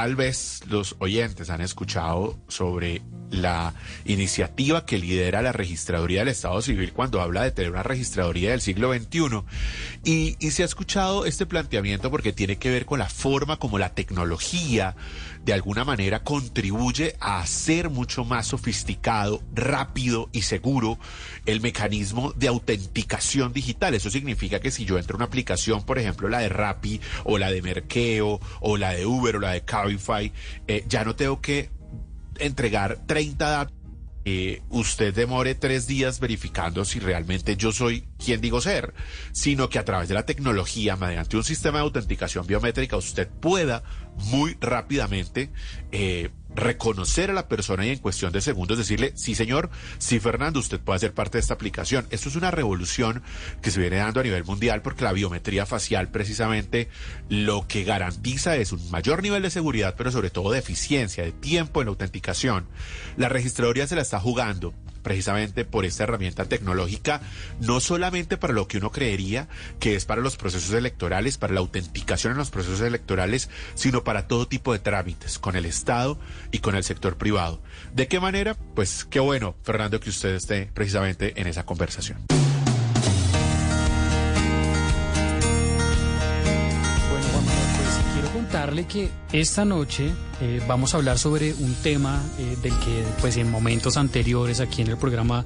tal vez los oyentes han escuchado sobre la iniciativa que lidera la Registraduría del Estado Civil cuando habla de tener una registraduría del siglo XXI. Y, y se ha escuchado este planteamiento porque tiene que ver con la forma como la tecnología de alguna manera contribuye a hacer mucho más sofisticado, rápido y seguro el mecanismo de autenticación digital. Eso significa que si yo entro a una aplicación, por ejemplo, la de Rappi o la de Merkeo o la de Uber o la de Cabify, eh, ya no tengo que entregar 30 datos. Eh, usted demore tres días verificando si realmente yo soy quien digo ser, sino que a través de la tecnología, mediante un sistema de autenticación biométrica, usted pueda muy rápidamente eh, reconocer a la persona y en cuestión de segundos decirle, sí señor, sí Fernando, usted puede ser parte de esta aplicación. Esto es una revolución que se viene dando a nivel mundial porque la biometría facial precisamente lo que garantiza es un mayor nivel de seguridad, pero sobre todo de eficiencia, de tiempo en la autenticación. La registraduría se la está jugando precisamente por esta herramienta tecnológica, no solamente para lo que uno creería que es para los procesos electorales, para la autenticación en los procesos electorales, sino para todo tipo de trámites con el Estado y con el sector privado. ¿De qué manera? Pues qué bueno, Fernando, que usted esté precisamente en esa conversación. Contarle que esta noche eh, vamos a hablar sobre un tema eh, del que pues en momentos anteriores aquí en el programa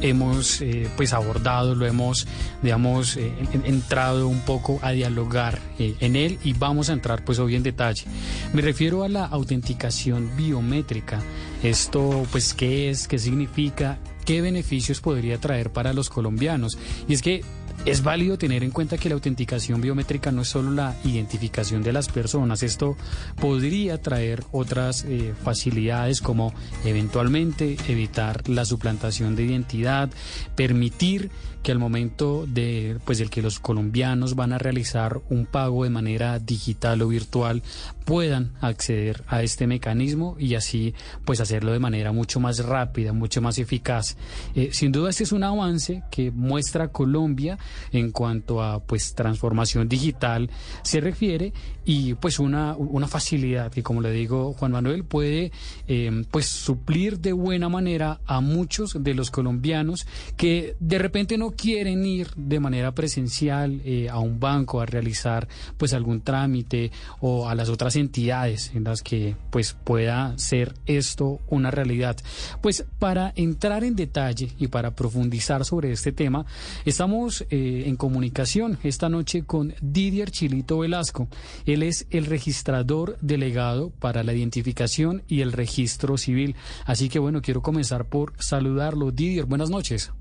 hemos eh, pues abordado, lo hemos digamos entrado un poco a dialogar en él y vamos a entrar pues hoy en detalle. Me refiero a la autenticación biométrica. Esto pues qué es, qué significa, qué beneficios podría traer para los colombianos. Y es que es válido tener en cuenta que la autenticación biométrica no es solo la identificación de las personas, esto podría traer otras eh, facilidades como eventualmente evitar la suplantación de identidad, permitir que al momento de pues del que los colombianos van a realizar un pago de manera digital o virtual puedan acceder a este mecanismo y así pues hacerlo de manera mucho más rápida, mucho más eficaz. Eh, sin duda este es un avance que muestra Colombia en cuanto a pues transformación digital se refiere y pues una, una facilidad que como le digo Juan Manuel puede eh, pues suplir de buena manera a muchos de los colombianos que de repente no quieren ir de manera presencial eh, a un banco a realizar pues algún trámite o a las otras entidades en las que pues pueda ser esto una realidad. Pues para entrar en detalle y para profundizar sobre este tema, estamos eh, en comunicación esta noche con Didier Chilito Velasco. Él es el registrador delegado para la identificación y el registro civil. Así que bueno, quiero comenzar por saludarlo. Didier, buenas noches.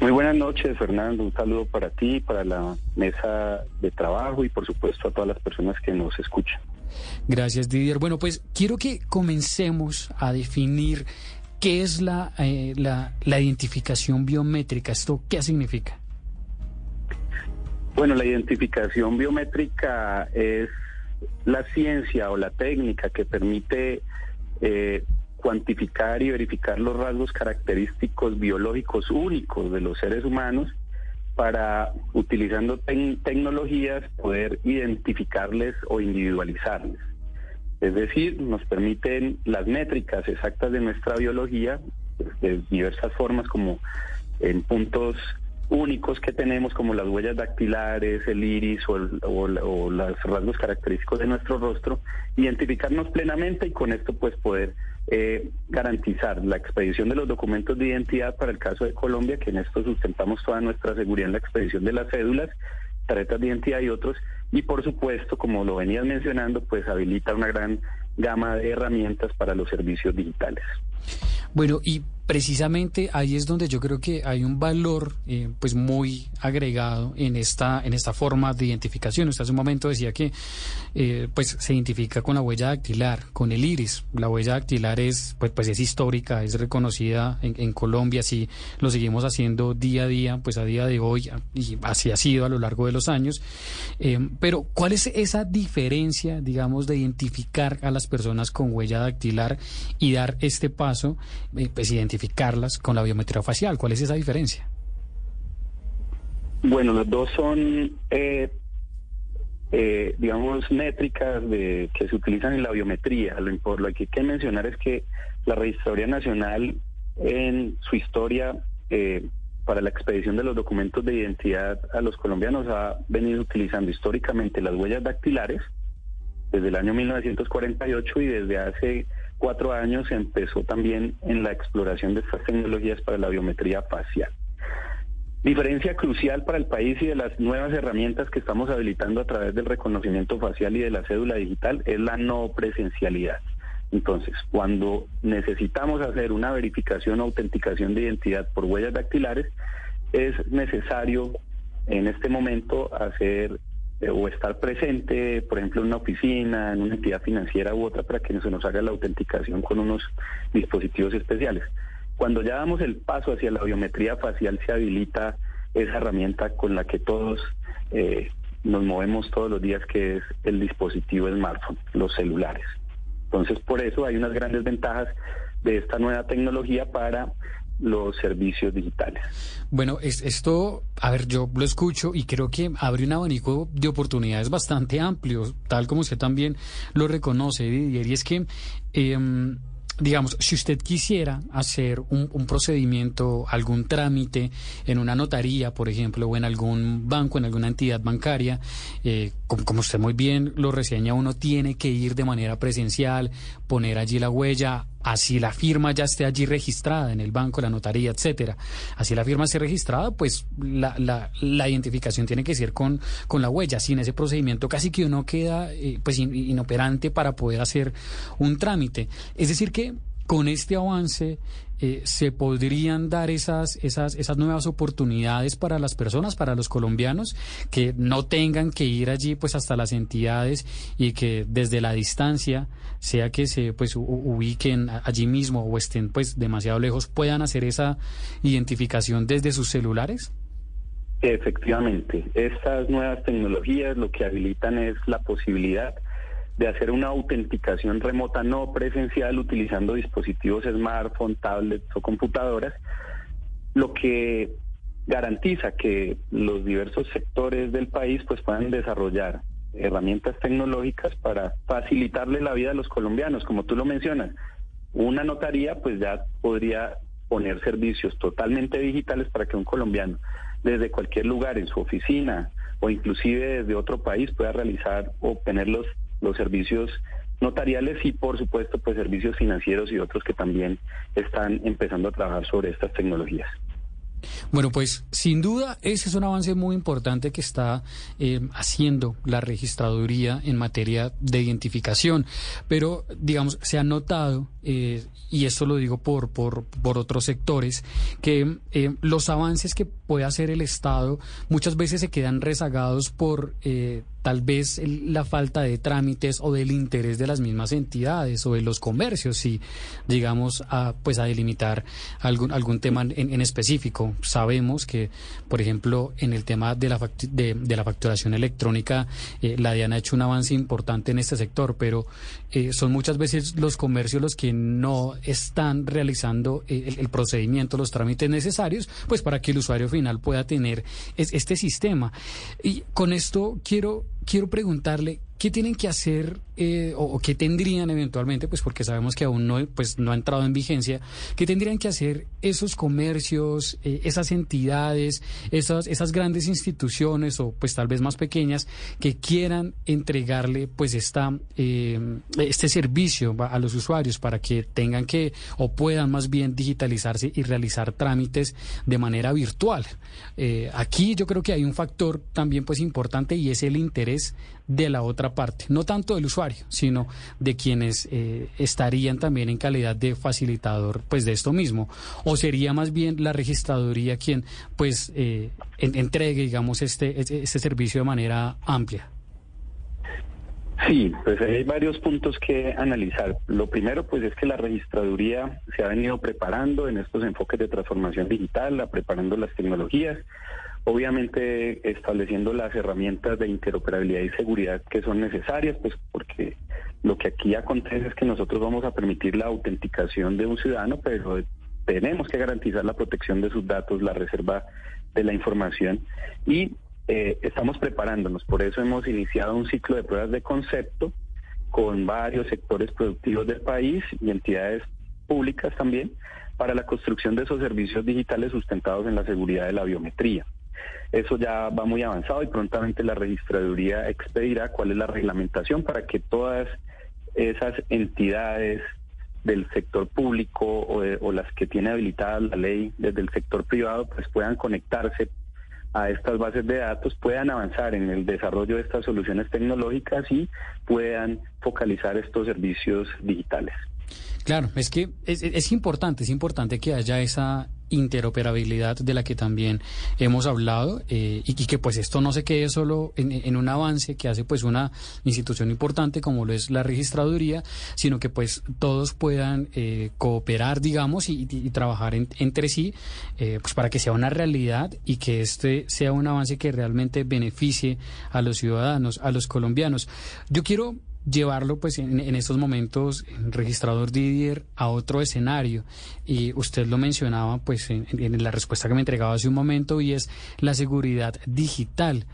Muy buenas noches, Fernando. Un saludo para ti, para la mesa de trabajo y por supuesto a todas las personas que nos escuchan. Gracias, Didier. Bueno, pues quiero que comencemos a definir qué es la, eh, la, la identificación biométrica. ¿Esto qué significa? Bueno, la identificación biométrica es la ciencia o la técnica que permite eh, cuantificar y verificar los rasgos característicos biológicos únicos de los seres humanos para, utilizando tecnologías, poder identificarles o individualizarles. Es decir, nos permiten las métricas exactas de nuestra biología, pues, de diversas formas como en puntos únicos que tenemos como las huellas dactilares, el iris o, los rasgos característicos de nuestro rostro, identificarnos plenamente y con esto pues poder eh, garantizar la expedición de los documentos de identidad para el caso de Colombia, que en esto sustentamos toda nuestra seguridad en la expedición de las cédulas, tarjetas de identidad y otros, y por supuesto, como lo venías mencionando, pues habilita una gran gama de herramientas para los servicios digitales. Bueno, y precisamente ahí es donde yo creo que hay un valor eh, pues muy agregado en esta en esta forma de identificación. Usted hace un momento decía que eh, pues se identifica con la huella dactilar, con el iris. La huella dactilar es pues pues es histórica, es reconocida en, Colombia, así lo seguimos haciendo día a día, pues a día de hoy y así ha sido a lo largo de los años. Eh, pero ¿cuál es esa diferencia, digamos, de identificar a las personas con huella dactilar y dar este paso, pues identificarlas con la biometría facial. ¿Cuál es esa diferencia? Bueno, los dos son eh, eh, digamos, métricas de, que se utilizan en la biometría. Lo, lo que hay que mencionar es que la Registraduría Nacional en su historia eh, para la expedición de los documentos de identidad a los colombianos ha venido utilizando históricamente las huellas dactilares desde el año 1948 y desde hace cuatro años empezó también en la exploración de estas tecnologías para la biometría facial. Diferencia crucial para el país y de las nuevas herramientas que estamos habilitando a través del reconocimiento facial y de la cédula digital es la no presencialidad. Entonces, cuando necesitamos hacer una verificación o autenticación de identidad por huellas dactilares, es necesario en este momento hacer o estar presente, por ejemplo, en una oficina, en una entidad financiera u otra, para que se nos haga la autenticación con unos dispositivos especiales. Cuando ya damos el paso hacia la biometría facial, se habilita esa herramienta con la que todos eh, nos movemos todos los días, que es el dispositivo smartphone, los celulares. Entonces, por eso hay unas grandes ventajas de esta nueva tecnología para los servicios digitales. Bueno, es, esto, a ver, yo lo escucho y creo que abre un abanico de oportunidades bastante amplio, tal como usted también lo reconoce, Didier, y es que... Eh, digamos, si usted quisiera hacer un, procedimiento, algún trámite en una notaría, por ejemplo, o en algún banco, en alguna entidad bancaria, eh, como, como, usted muy bien lo reseña, uno tiene que ir de manera presencial, poner allí la huella, así la firma ya esté allí registrada en el banco, la notaría, etcétera. Así la firma esté registrada, pues la, la, identificación tiene que ser con, con la huella. Sin ese procedimiento casi que uno queda eh, pues inoperante para poder hacer un trámite. Es decir que con este avance eh, se podrían dar esas, esas, esas nuevas oportunidades para las personas, para los colombianos, que no tengan que ir allí pues hasta las entidades y que desde la distancia, sea que se pues ubiquen allí mismo o estén pues demasiado lejos, puedan hacer esa identificación desde sus celulares? Efectivamente, estas nuevas tecnologías lo que habilitan es la posibilidad de hacer una autenticación remota no presencial utilizando dispositivos smartphone, tablets o computadoras, lo que garantiza que los diversos sectores del país pues puedan desarrollar herramientas tecnológicas para facilitarle la vida a los colombianos, como tú lo mencionas. Una notaría pues ya podría poner servicios totalmente digitales para que un colombiano desde cualquier lugar en su oficina o inclusive desde otro país pueda realizar o obtener los los servicios notariales y por supuesto pues servicios financieros y otros que también están empezando a trabajar sobre estas tecnologías. Bueno, pues sin duda ese es un avance muy importante que está eh, haciendo la registraduría en materia de identificación, pero digamos, se ha notado, eh, y esto lo digo por, por, por otros sectores, que eh, los avances que puede hacer el Estado muchas veces se quedan rezagados por tal vez la falta de trámites o del interés de las mismas entidades o de los comercios, si llegamos a pues a delimitar algún algún tema en, específico. Sabemos que, por ejemplo, en el tema de la de, la facturación electrónica, eh, la DIAN ha hecho un avance importante en este sector, pero eh, son muchas veces los comercios los que no están realizando eh, el, procedimiento, los trámites necesarios, pues para que el usuario final pueda tener este sistema. Y con esto quiero quiero preguntarle ¿Qué tienen que hacer eh, o, qué tendrían eventualmente, pues porque sabemos que aún no, pues, no ha entrado en vigencia, qué tendrían que hacer esos comercios, eh, esas entidades, esas, esas grandes instituciones o pues tal vez más pequeñas que quieran entregarle pues esta, eh, este servicio a los usuarios para que tengan que o puedan más bien digitalizarse y realizar trámites de manera virtual? aquí yo creo que hay un factor también pues importante y es el interés de la otra parte, no tanto del usuario, sino de quienes eh, estarían también en calidad de facilitador pues de esto mismo, o sería más bien la registraduría quien pues eh, entregue digamos este, este servicio de manera amplia. Sí, pues hay varios puntos que analizar. Lo primero, pues es que la registraduría se ha venido preparando en estos enfoques de transformación digital, preparando las tecnologías, obviamente estableciendo las herramientas de interoperabilidad y seguridad que son necesarias, pues porque lo que aquí acontece es que nosotros vamos a permitir la autenticación de un ciudadano, pero tenemos que garantizar la protección de sus datos, la reserva de la información y eh, estamos preparándonos, por eso hemos iniciado un ciclo de pruebas de concepto con varios sectores productivos del país y entidades públicas también para la construcción de esos servicios digitales sustentados en la seguridad de la biometría. Eso ya va muy avanzado y prontamente la registraduría expedirá cuál es la reglamentación para que todas esas entidades del sector público o, o las que tiene habilitada la ley desde el sector privado pues puedan conectarse a estas bases de datos puedan avanzar en el desarrollo de estas soluciones tecnológicas y puedan focalizar estos servicios digitales. Claro, es que es, es, importante, es importante que haya esa interoperabilidad de la que también hemos hablado eh, y, que pues esto no se quede solo en, un avance que hace pues una institución importante como lo es la registraduría, sino que pues todos puedan eh, cooperar, digamos, y, trabajar entre sí eh, pues para que sea una realidad y que este sea un avance que realmente beneficie a los ciudadanos, a los colombianos. Yo quiero llevarlo pues en, estos momentos registrador Didier a otro escenario. Y usted lo mencionaba pues en, la respuesta que me entregaba hace un momento y es la seguridad digital.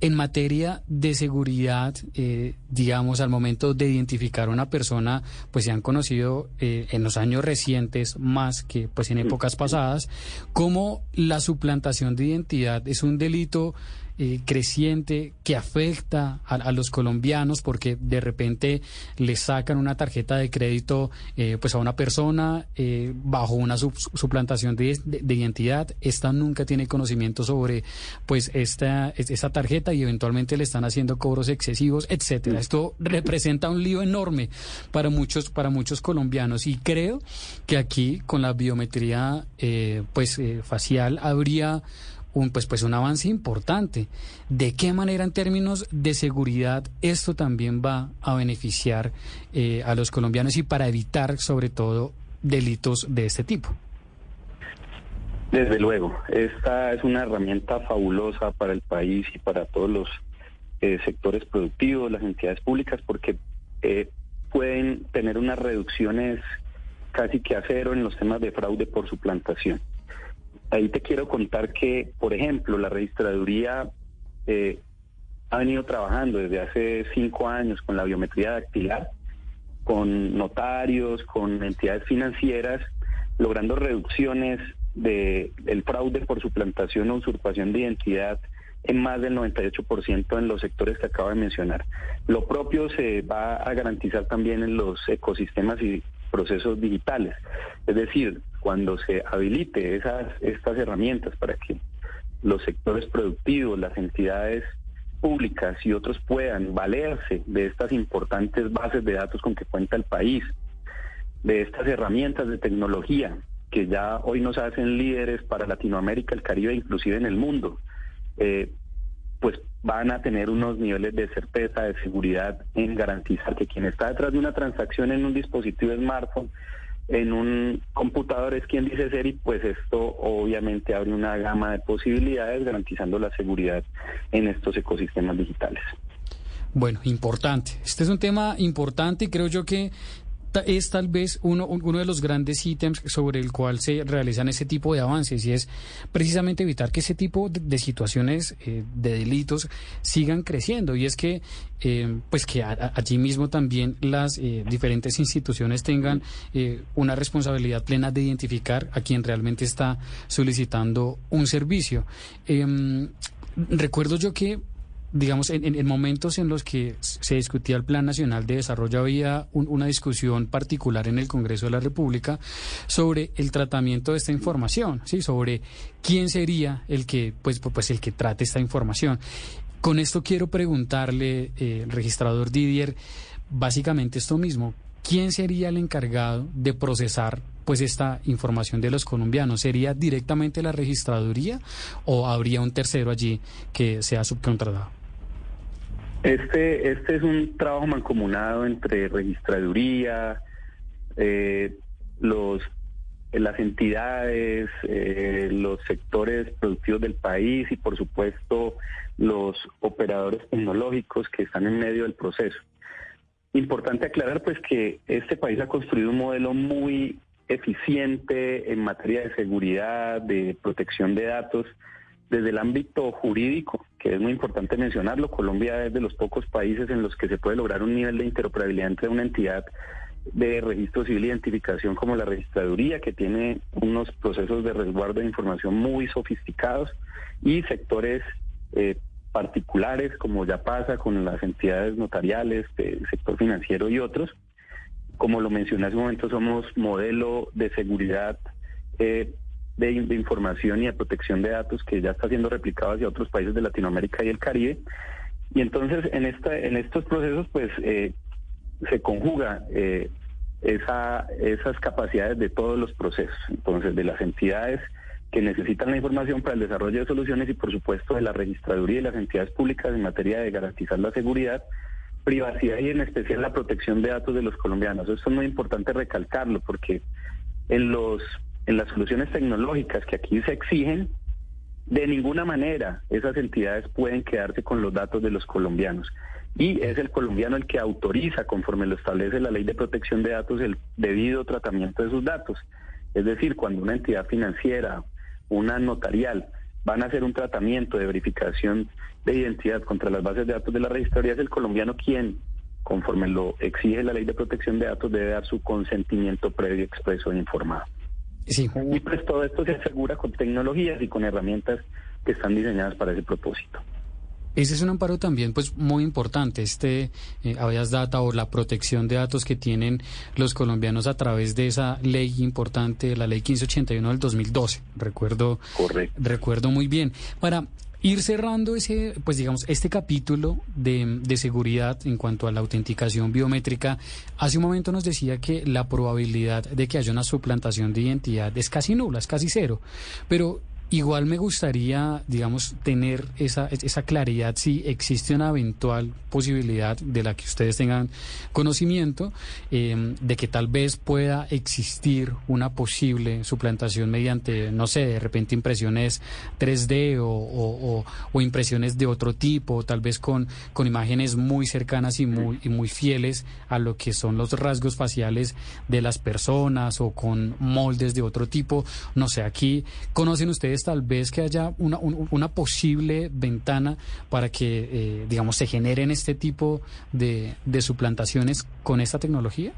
En materia de seguridad, eh, digamos, al momento de identificar a una persona, pues se han conocido eh, en los años recientes más que pues en épocas pasadas, cómo la suplantación de identidad es un delito eh, creciente que afecta a, los colombianos porque de repente le sacan una tarjeta de crédito eh, pues a una persona eh, bajo una suplantación de, identidad. Esta nunca tiene conocimiento sobre pues esta esta tarjeta y eventualmente le están haciendo cobros excesivos etcétera. Esto representa un lío enorme para muchos para muchos colombianos. Y creo que aquí con la biometría pues facial habría un, pues, pues un avance importante. ¿De qué manera en términos de seguridad esto también va a beneficiar eh, a los colombianos y para evitar sobre todo delitos de este tipo? Desde luego, esta es una herramienta fabulosa para el país y para todos los eh, sectores productivos, las entidades públicas, porque eh, pueden tener unas reducciones casi que a cero en los temas de fraude por suplantación. Ahí te quiero contar que, por ejemplo, la registraduría eh, ha venido trabajando desde hace cinco años con la biometría dactilar, con notarios, con entidades financieras, logrando reducciones del fraude por suplantación o usurpación de identidad en más del 98% en los sectores que acabo de mencionar. Lo propio se va a garantizar también en los ecosistemas y procesos digitales. Es decir, cuando se habilite esas, estas herramientas para que los sectores productivos, las entidades públicas y otros puedan valerse de estas importantes bases de datos con que cuenta el país, de estas herramientas de tecnología que ya hoy nos hacen líderes para Latinoamérica, el Caribe, inclusive en el mundo, eh, pues van a tener unos niveles de certeza, de seguridad en garantizar que quien está detrás de una transacción en un dispositivo smartphone en un computador es quien dice ser y pues esto obviamente abre una gama de posibilidades garantizando la seguridad en estos ecosistemas digitales. Bueno, importante. Este es un tema importante y creo yo que es tal vez uno, uno de los grandes ítems sobre el cual se realizan ese tipo de avances y es precisamente evitar que ese tipo de, situaciones eh, de delitos sigan creciendo y es que eh, pues que allí mismo también las eh, diferentes instituciones tengan una responsabilidad plena de identificar a quien realmente está solicitando un servicio. Em, recuerdo yo que digamos, en, momentos en los que se discutía el Plan Nacional de Desarrollo había una discusión particular en el Congreso de la República sobre el tratamiento de esta información, sí, sobre quién sería el que, pues, pues el que trate esta información. Con esto quiero preguntarle, eh, registrador Didier, básicamente esto mismo. ¿Quién sería el encargado de procesar pues esta información de los colombianos? ¿Sería directamente la registraduría o habría un tercero allí que sea subcontratado? Este, este es un trabajo mancomunado entre registraduría, eh, los, las entidades, eh, los sectores productivos del país y por supuesto los operadores tecnológicos que están en medio del proceso. Importante aclarar pues que este país ha construido un modelo muy eficiente en materia de seguridad, de protección de datos, desde el ámbito jurídico, que es muy importante mencionarlo, Colombia es de los pocos países en los que se puede lograr un nivel de interoperabilidad entre una entidad de registro civil e identificación como la registraduría, que tiene unos procesos de resguardo de información muy sofisticados, y sectores eh, particulares, como ya pasa con las entidades notariales, del sector financiero y otros. Como lo mencioné hace un momento, somos modelo de seguridad eh, de, información y de protección de datos que ya está siendo replicado hacia otros países de Latinoamérica y el Caribe. Y entonces en, esta, en estos procesos pues eh, se conjuga eh, esa, esas capacidades de todos los procesos, entonces de las entidades que necesitan la información para el desarrollo de soluciones y por supuesto de la registraduría y las entidades públicas en materia de garantizar la seguridad, privacidad y en especial la protección de datos de los colombianos. Esto es muy importante recalcarlo porque en los en las soluciones tecnológicas que aquí se exigen, de ninguna manera esas entidades pueden quedarse con los datos de los colombianos. Y es el colombiano el que autoriza, conforme lo establece la ley de protección de datos, el debido tratamiento de sus datos. Es decir, cuando una entidad financiera, una notarial, van a hacer un tratamiento de verificación de identidad contra las bases de datos de la registraría, es el colombiano quien, conforme lo exige la ley de protección de datos, debe dar su consentimiento previo, expreso e informado. Sí. Y pues todo esto se asegura con tecnologías y con herramientas que están diseñadas para ese propósito. Ese es un amparo también pues muy importante, este eh, data o la protección de datos que tienen los colombianos a través de esa ley importante, la ley 1581 del 2012. Recuerdo Correcto. recuerdo muy bien. Para ir cerrando ese, pues digamos, este capítulo de, de, seguridad en cuanto a la autenticación biométrica, hace un momento nos decía que la probabilidad de que haya una suplantación de identidad es casi nula, es casi cero. Pero Igual me gustaría, digamos, tener esa, esa claridad si existe una eventual posibilidad de la que ustedes tengan conocimiento, em, de que tal vez pueda existir una posible suplantación mediante, no sé, de repente impresiones 3D o, impresiones de otro tipo, tal vez con, con imágenes muy cercanas y muy, y muy fieles a lo que son los rasgos faciales de las personas o con moldes de otro tipo. No sé, aquí conocen ustedes tal vez que haya una, una posible ventana para que, eh, digamos, se generen este tipo de, de suplantaciones con esta tecnología?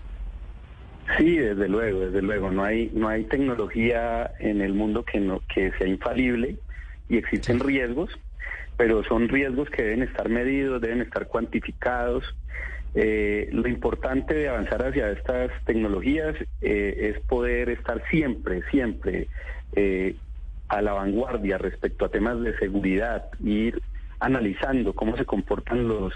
Sí, desde luego, desde luego. No hay, no hay tecnología en el mundo que, no, que sea infalible y existen riesgos, pero son riesgos que deben estar medidos, deben estar cuantificados. Eh, lo importante de avanzar hacia estas tecnologías eh, es poder estar siempre, siempre eh, a la vanguardia respecto a temas de seguridad, ir analizando cómo se comportan los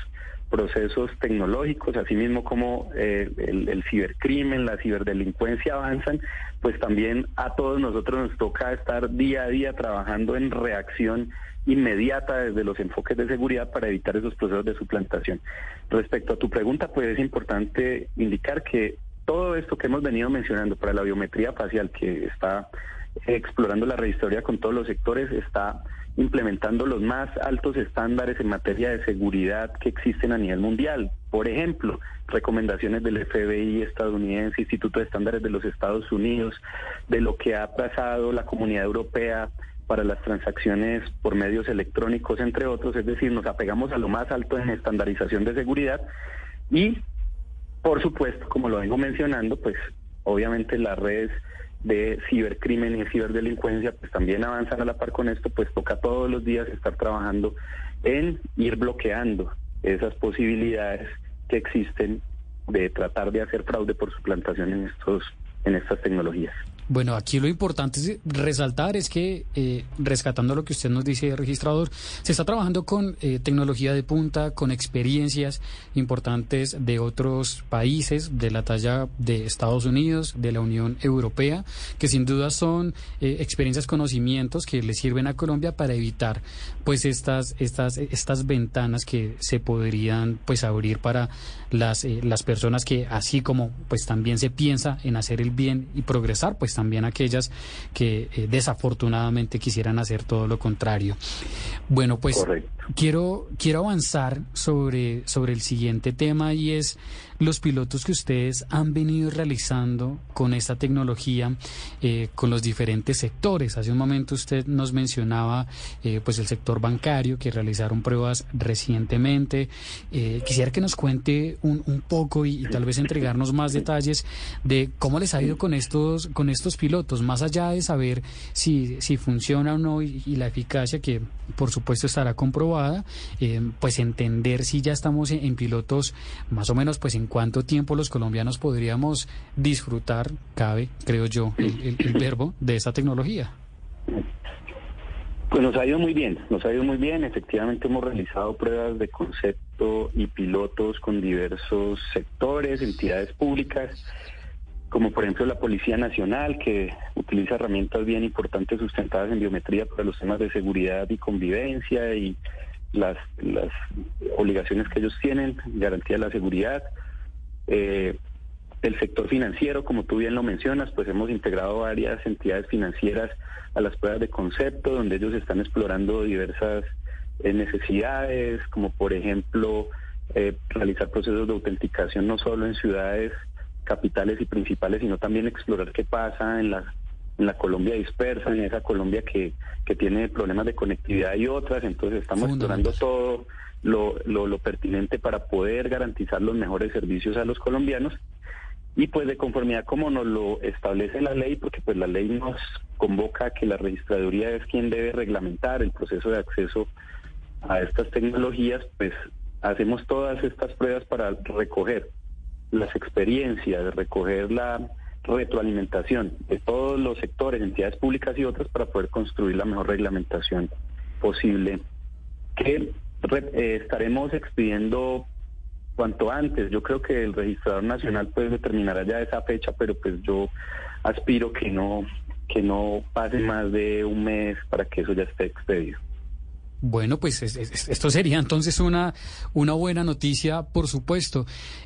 procesos tecnológicos, asimismo como eh, el, cibercrimen, la ciberdelincuencia avanzan, pues también a todos nosotros nos toca estar día a día trabajando en reacción inmediata desde los enfoques de seguridad para evitar esos procesos de suplantación. Respecto a tu pregunta, pues es importante indicar que todo esto que hemos venido mencionando para la biometría facial que está explorando la registraduría con todos los sectores, está implementando los más altos estándares en materia de seguridad que existen a nivel mundial. Por ejemplo, recomendaciones del FBI estadounidense, Instituto de Estándares de los Estados Unidos, de lo que ha pasado la comunidad europea para las transacciones por medios electrónicos, entre otros. Es decir, nos apegamos a lo más alto en estandarización de seguridad y, por supuesto, como lo vengo mencionando, pues obviamente las redes de cibercrimen y ciberdelincuencia, pues también avanzan a la par con esto, pues toca todos los días estar trabajando en ir bloqueando esas posibilidades que existen de tratar de hacer fraude por suplantación en estos en estas tecnologías. Bueno, aquí lo importante es resaltar es que, eh, rescatando lo que usted nos dice, registrador, se está trabajando con eh, tecnología de punta, con experiencias importantes de otros países, de la talla de Estados Unidos, de la Unión Europea, que sin duda son eh, experiencias, conocimientos que le sirven a Colombia para evitar, pues, estas, estas, estas ventanas que se podrían, pues, abrir para las, las personas que, así como, pues, también se piensa en hacer el bien y progresar, pues, también aquellas que eh, desafortunadamente quisieran hacer todo lo contrario. Bueno, pues quiero quiero avanzar sobre sobre el siguiente tema y es los pilotos que ustedes han venido realizando con esta tecnología, eh, con los diferentes sectores. Hace un momento usted nos mencionaba eh, pues el sector bancario, que realizaron pruebas recientemente. Eh, quisiera que nos cuente un, un poco y, tal vez entregarnos más detalles de cómo les ha ido con estos, con estos pilotos, más allá de saber si, si funciona o no y, la eficacia que por supuesto estará comprobada, pues entender si ya estamos en, en pilotos más o menos pues en cuánto tiempo los colombianos podríamos disfrutar, cabe, creo yo, el, verbo de esta tecnología. Pues nos ha ido muy bien, nos ha ido muy bien. Efectivamente hemos realizado pruebas de concepto y pilotos con diversos sectores, entidades públicas, como por ejemplo la Policía Nacional, que utiliza herramientas bien importantes sustentadas en biometría para los temas de seguridad y convivencia y las, las obligaciones que ellos tienen, garantía de la seguridad. Eh, el sector financiero, como tú bien lo mencionas, pues hemos integrado varias entidades financieras a las pruebas de concepto, donde ellos están explorando diversas eh, necesidades, como por ejemplo eh, realizar procesos de autenticación no solo en ciudades capitales y principales, sino también explorar qué pasa en la, en la Colombia dispersa, en esa Colombia que, que tiene problemas de conectividad y otras. Entonces estamos explorando todo lo, lo, lo pertinente para poder garantizar los mejores servicios a los colombianos y pues de conformidad como nos lo establece la ley, porque pues la ley nos convoca a que la registraduría es quien debe reglamentar el proceso de acceso a estas tecnologías, pues hacemos todas estas pruebas para recoger las experiencias, recoger la retroalimentación de todos los sectores, entidades públicas y otras para poder construir la mejor reglamentación posible que eh, estaremos expidiendo cuanto antes. Yo creo que el registrador nacional pues determinará ya esa fecha, pero pues yo aspiro que no que no pase más de un mes para que eso ya esté expedido. Bueno, pues esto sería entonces una, una buena noticia, por supuesto.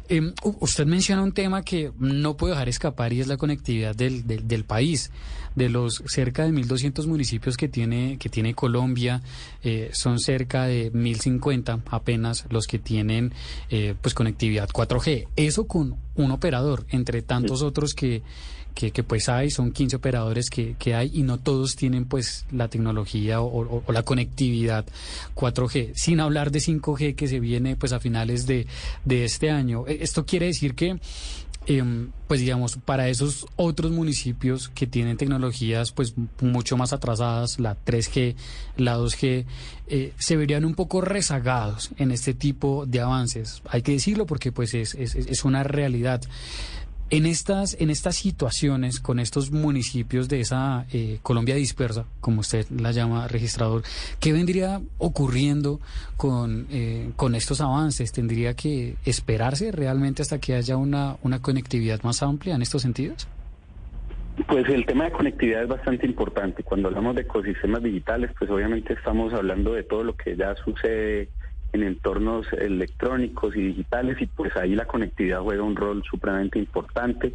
Em, usted menciona un tema que no puedo dejar escapar y es la conectividad del, del, país. De los cerca de 1.200 municipios que tiene, que tiene Colombia, eh, son cerca de 1.050 apenas los que tienen eh, pues conectividad 4G. Eso con un operador, entre tantos otros que que, pues hay, son 15 operadores que, que, hay y no todos tienen pues la tecnología o, la conectividad 4G, sin hablar de 5G que se viene pues a finales de, de este año. E, esto quiere decir que em, pues digamos, para esos otros municipios que tienen tecnologías pues mucho más atrasadas, la 3G, la 2G, eh, se verían un poco rezagados en este tipo de avances. Hay que decirlo porque pues es, es, es una realidad. En estas, en estas situaciones, con estos municipios de esa eh, Colombia dispersa, como usted la llama registrador, ¿qué vendría ocurriendo con, eh, con estos avances? ¿Tendría que esperarse realmente hasta que haya una, una conectividad más amplia en estos sentidos? Pues el tema de conectividad es bastante importante. Cuando hablamos de ecosistemas digitales, pues obviamente estamos hablando de todo lo que ya sucede en entornos electrónicos y digitales y pues ahí la conectividad juega un rol supremamente importante.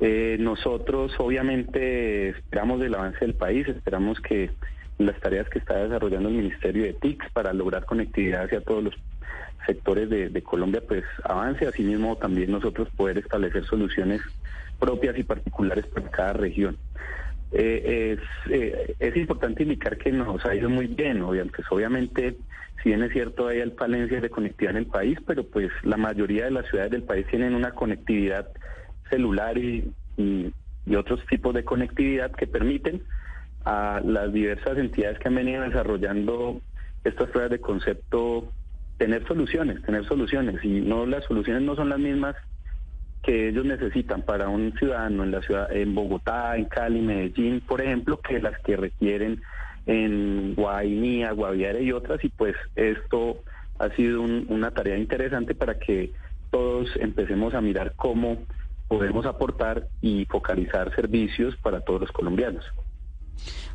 Eh, nosotros obviamente esperamos del avance del país, esperamos que las tareas que está desarrollando el Ministerio de TICS para lograr conectividad hacia todos los sectores de, Colombia pues avance, asimismo también nosotros poder establecer soluciones propias y particulares para cada región. Eh, es, eh, es importante indicar que nos ha ido muy bien, obviamente, pues, obviamente si bien es cierto, hay falencias de conectividad en el país, pero pues la mayoría de las ciudades del país tienen una conectividad celular y, otros tipos de conectividad que permiten a las diversas entidades que han venido desarrollando estas pruebas de concepto tener soluciones, tener soluciones. Y no las soluciones no son las mismas que ellos necesitan para un ciudadano en la ciudad, en Bogotá, en Cali, Medellín, por ejemplo, que las que requieren en Guainía, Guaviare y otras, y pues esto ha sido una tarea interesante para que todos empecemos a mirar cómo podemos aportar y focalizar servicios para todos los colombianos.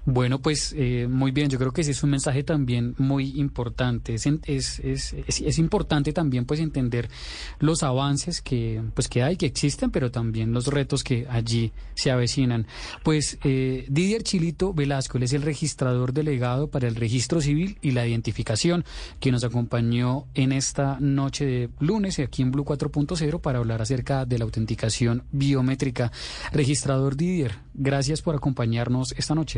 Bueno, pues eh, muy bien, yo creo que ese es un mensaje también muy importante. Es, es, importante también pues entender los avances que, pues, que hay, que existen, pero también los retos que allí se avecinan. Pues eh, Didier Chilito Velasco, él es el registrador delegado para el registro civil y la identificación, que nos acompañó en esta noche de lunes aquí en Blue 4.0 para hablar acerca de la autenticación biométrica. Registrador Didier, gracias por acompañarnos esta noche.